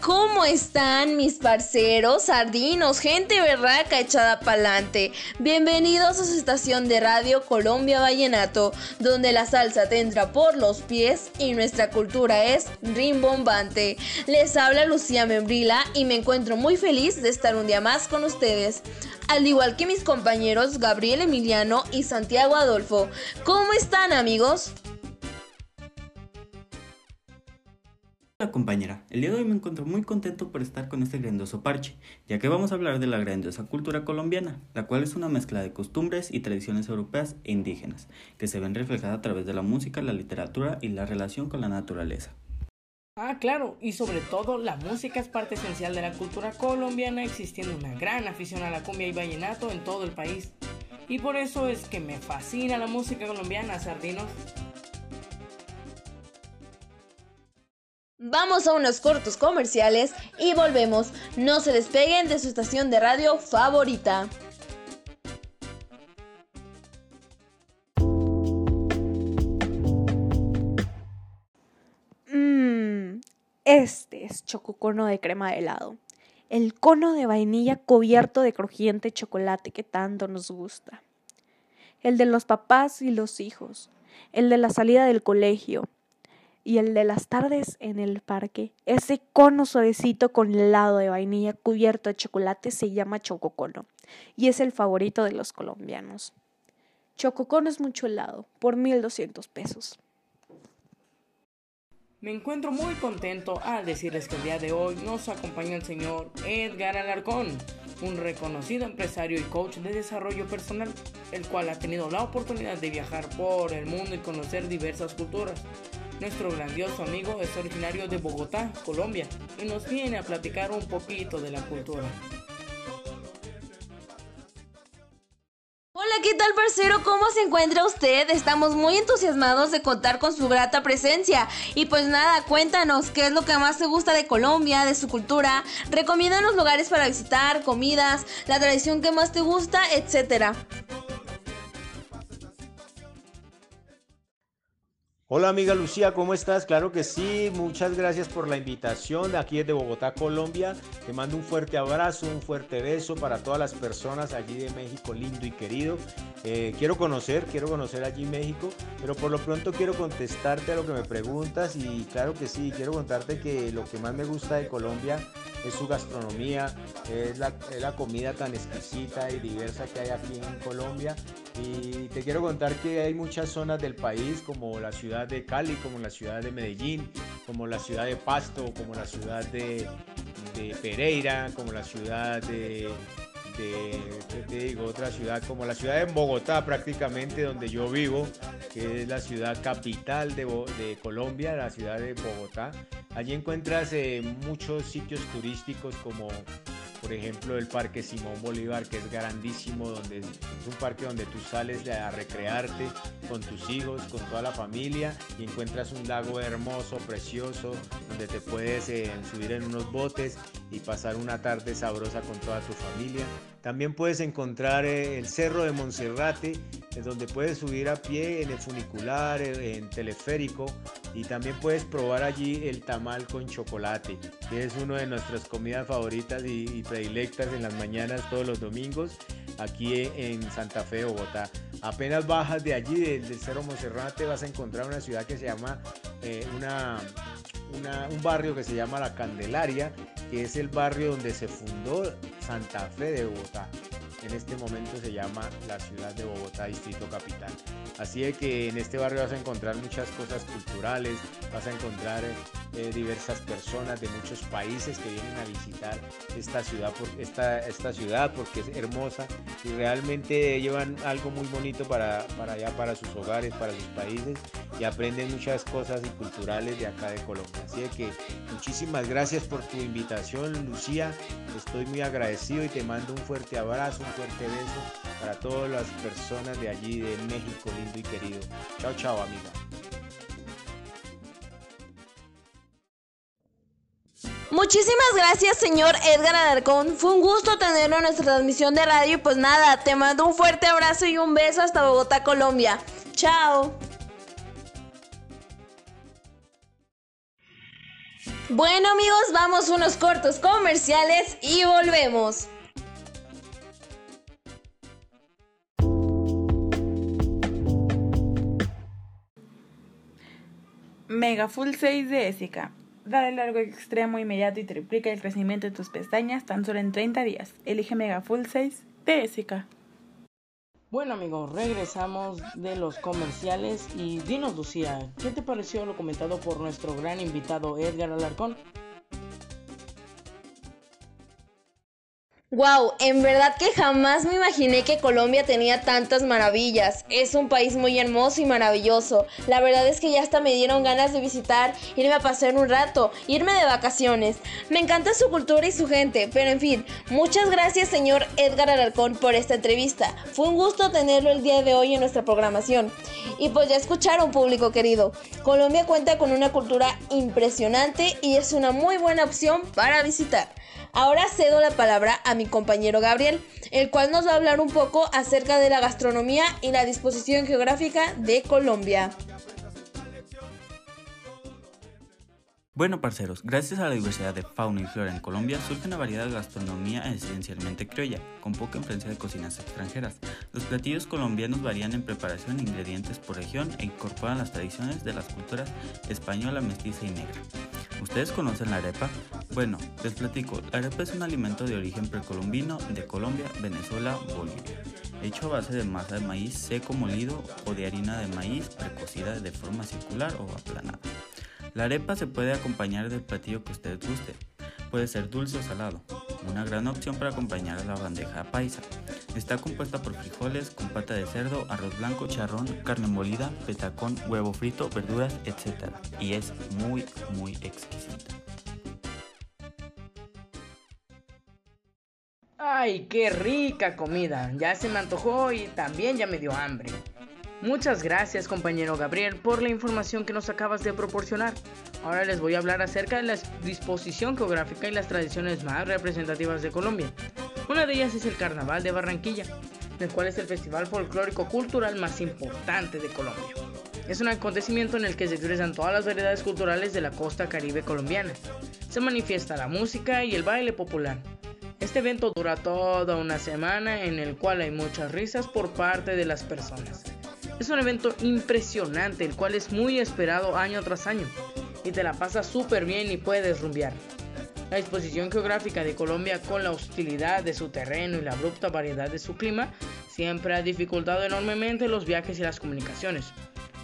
¿cómo están mis parceros, sardinos, gente berraca echada pa'lante? Bienvenidos a su estación de radio Colombia Vallenato, donde la salsa te entra por los pies y nuestra cultura es rimbombante. Les habla Lucía Membrila y me encuentro muy feliz de estar un día más con ustedes. Al igual que mis compañeros Gabriel Emiliano y Santiago Adolfo. ¿Cómo están amigos? Hola compañera, el día de hoy me encuentro muy contento por estar con este grandioso parche, ya que vamos a hablar de la grandiosa cultura colombiana, la cual es una mezcla de costumbres y tradiciones europeas e indígenas, que se ven reflejadas a través de la música, la literatura y la relación con la naturaleza. Ah, claro, y sobre todo la música es parte esencial de la cultura colombiana, existiendo una gran afición a la cumbia y vallenato en todo el país. Y por eso es que me fascina la música colombiana, sardinos. Vamos a unos cortos comerciales y volvemos. No se despeguen de su estación de radio favorita. Mmm, este es chococono de crema de helado. El cono de vainilla cubierto de crujiente chocolate que tanto nos gusta. El de los papás y los hijos. El de la salida del colegio y el de las tardes en el parque. Ese cono suavecito con helado de vainilla cubierto de chocolate se llama chococono y es el favorito de los colombianos. Chococono es mucho helado, por 1200 pesos. Me encuentro muy contento al decirles que el día de hoy nos acompaña el señor Edgar Alarcón, un reconocido empresario y coach de desarrollo personal, el cual ha tenido la oportunidad de viajar por el mundo y conocer diversas culturas. Nuestro grandioso amigo es originario de Bogotá, Colombia, y nos viene a platicar un poquito de la cultura. Hola, ¿qué tal parcero? ¿Cómo se encuentra usted? Estamos muy entusiasmados de contar con su grata presencia. Y pues nada, cuéntanos qué es lo que más te gusta de Colombia, de su cultura. Recomiéndanos lugares para visitar, comidas, la tradición que más te gusta, etcétera. Hola amiga Lucía, ¿cómo estás? Claro que sí, muchas gracias por la invitación aquí desde Bogotá, Colombia. Te mando un fuerte abrazo, un fuerte beso para todas las personas allí de México, lindo y querido. Eh, quiero conocer, quiero conocer allí México, pero por lo pronto quiero contestarte a lo que me preguntas y claro que sí, quiero contarte que lo que más me gusta de Colombia es su gastronomía, es la, es la comida tan exquisita y diversa que hay aquí en Colombia. Y te quiero contar que hay muchas zonas del país como la ciudad de Cali, como la ciudad de Medellín, como la ciudad de Pasto, como la ciudad de, Pereira, como la ciudad de, te digo? Otra ciudad como la ciudad de Bogotá prácticamente donde yo vivo, que es la ciudad capital de, de Colombia, la ciudad de Bogotá. Allí encuentras eh, muchos sitios turísticos como por ejemplo el Parque Simón Bolívar, que es grandísimo, donde es un parque donde tú sales a recrearte con tus hijos, con toda la familia y encuentras un lago hermoso, precioso, donde te puedes eh, subir en unos botes y pasar una tarde sabrosa con toda tu familia. También puedes encontrar eh, el Cerro de Monserrate, donde puedes subir a pie en el funicular, en teleférico y también puedes probar allí el tamal con chocolate, que es una de nuestras comidas favoritas y, predilectas en las mañanas todos los domingos aquí en Santa Fe, Bogotá. Apenas bajas de allí, del, Cerro Monserrate, vas a encontrar una ciudad que se llama, eh, una, un barrio que se llama La Candelaria, que es el barrio donde se fundó Santa Fe de Bogotá. En este momento se llama la ciudad de Bogotá, Distrito Capital. Así de que en este barrio vas a encontrar muchas cosas culturales, vas a encontrar eh, diversas personas de muchos países que vienen a visitar esta ciudad, esta, esta ciudad porque es hermosa y realmente llevan algo muy bonito para, para allá, para sus hogares, para sus países y aprenden muchas cosas y culturales de acá de Colombia. Así que muchísimas gracias por tu invitación, Lucía. Estoy muy agradecido y te mando un fuerte abrazo, un fuerte beso para todas las personas de allí, de México, lindo y querido. Chao, chao, amiga. Muchísimas gracias, señor Edgar Alarcón. Fue un gusto tenerlo en nuestra transmisión de radio. Y pues nada, te mando un fuerte abrazo y un beso hasta Bogotá, Colombia. Chao. Bueno amigos, vamos unos cortos comerciales y volvemos. Mega Full 6 de Ésica. Dale largo extremo inmediato y triplica el crecimiento de tus pestañas tan solo en 30 días. Elige Mega Full 6 de Ésica. Bueno amigos, regresamos de los comerciales y dinos Lucía, ¿qué te pareció lo comentado por nuestro gran invitado Edgar Alarcón? Wow, en verdad que jamás me imaginé que Colombia tenía tantas maravillas. Es un país muy hermoso y maravilloso. La verdad es que ya hasta me dieron ganas de visitar, irme a pasear un rato, irme de vacaciones. Me encanta su cultura y su gente, pero en fin, muchas gracias señor Edgar Alarcón por esta entrevista. Fue un gusto tenerlo el día de hoy en nuestra programación. Y pues ya escucharon público querido, Colombia cuenta con una cultura impresionante y es una muy buena opción para visitar. Ahora cedo la palabra a mi compañero Gabriel, el cual nos va a hablar un poco acerca de la gastronomía y la disposición geográfica de Colombia. Bueno, parceros, gracias a la diversidad de fauna y flora en Colombia surge una variedad de gastronomía esencialmente criolla, con poca influencia de cocinas extranjeras. Los platillos colombianos varían en preparación e ingredientes por región e incorporan las tradiciones de las culturas española, mestiza y negra. ¿Ustedes conocen la arepa? Bueno, les platico, la arepa es un alimento de origen precolombino de Colombia, Venezuela, Bolivia, hecho a base de masa de maíz seco molido o de harina de maíz precocida de forma circular o aplanada. La arepa se puede acompañar del platillo que ustedes guste. Puede ser dulce o salado. Una gran opción para acompañar a la bandeja paisa. Está compuesta por frijoles con pata de cerdo, arroz blanco, charrón, carne molida, petacón, huevo frito, verduras, etc. Y es muy, muy exquisita. ¡Ay, qué rica comida! Ya se me antojó y también ya me dio hambre. Muchas gracias compañero Gabriel por la información que nos acabas de proporcionar. Ahora les voy a hablar acerca de la disposición geográfica y las tradiciones más representativas de Colombia. Una de ellas es el Carnaval de Barranquilla, el cual es el festival folclórico cultural más importante de Colombia. Es un acontecimiento en el que se expresan todas las variedades culturales de la costa caribe colombiana. Se manifiesta la música y el baile popular. Este evento dura toda una semana en el cual hay muchas risas por parte de las personas. Es un evento impresionante, el cual es muy esperado año tras año y te la pasas súper bien y puedes rumbear. La disposición geográfica de Colombia con la hostilidad de su terreno y la abrupta variedad de su clima siempre ha dificultado enormemente los viajes y las comunicaciones,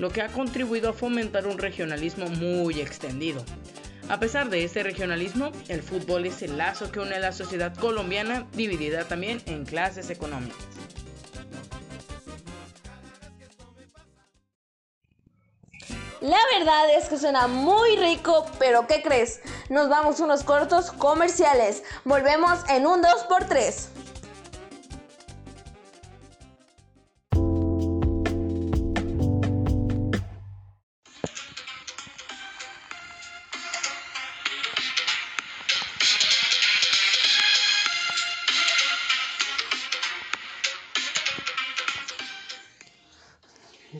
lo que ha contribuido a fomentar un regionalismo muy extendido. A pesar de este regionalismo, el fútbol es el lazo que une a la sociedad colombiana dividida también en clases económicas. La verdad es que suena muy rico, pero ¿qué crees? Nos vamos unos cortos comerciales. Volvemos en un 2x3.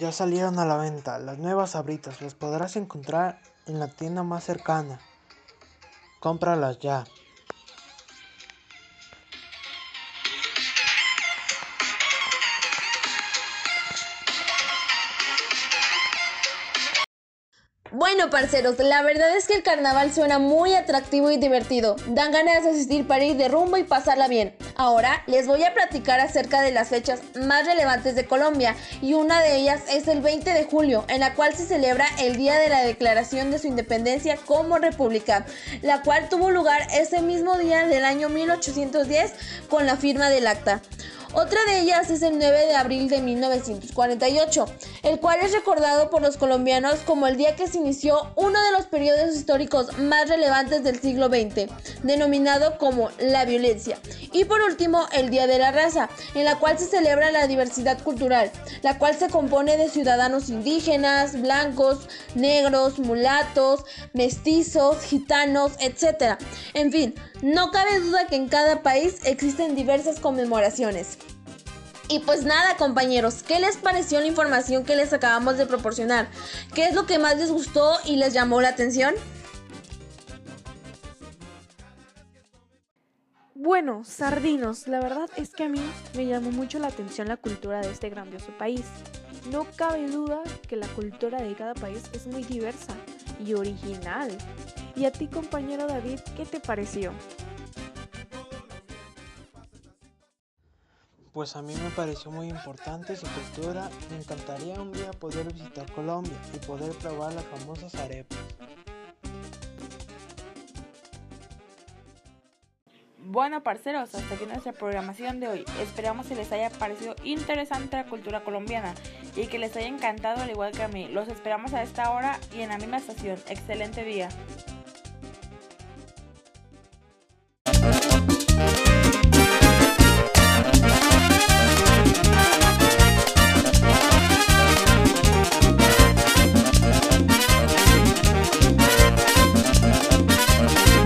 Ya salieron a la venta las nuevas abritas, las podrás encontrar en la tienda más cercana. Cómpralas ya. Bueno, parceros, la verdad es que el carnaval suena muy atractivo y divertido. Dan ganas de asistir para ir de rumbo y pasarla bien. Ahora les voy a platicar acerca de las fechas más relevantes de Colombia y una de ellas es el 20 de julio, en la cual se celebra el día de la declaración de su independencia como república, la cual tuvo lugar ese mismo día del año 1810 con la firma del acta. Otra de ellas es el 9 de abril de 1948, el cual es recordado por los colombianos como el día que se inició uno de los periodos históricos más relevantes del siglo XX, denominado como la violencia. Y por último, el Día de la Raza, en la cual se celebra la diversidad cultural, la cual se compone de ciudadanos indígenas, blancos, negros, mulatos, mestizos, gitanos, etc. En fin, no cabe duda que en cada país existen diversas conmemoraciones. Y pues nada, compañeros, ¿qué les pareció la información que les acabamos de proporcionar? ¿Qué es lo que más les gustó y les llamó la atención? Bueno, sardinos, la verdad es que a mí me llamó mucho la atención la cultura de este grandioso país. No cabe duda que la cultura de cada país es muy diversa y original. ¿Y a ti, compañero David, qué te pareció? Pues a mí me pareció muy importante su cultura. Me encantaría un día poder visitar Colombia y poder probar las famosas arepas. Bueno, parceros, hasta aquí nuestra programación de hoy. Esperamos que les haya parecido interesante la cultura colombiana y que les haya encantado al igual que a mí. Los esperamos a esta hora y en la misma estación. Excelente día.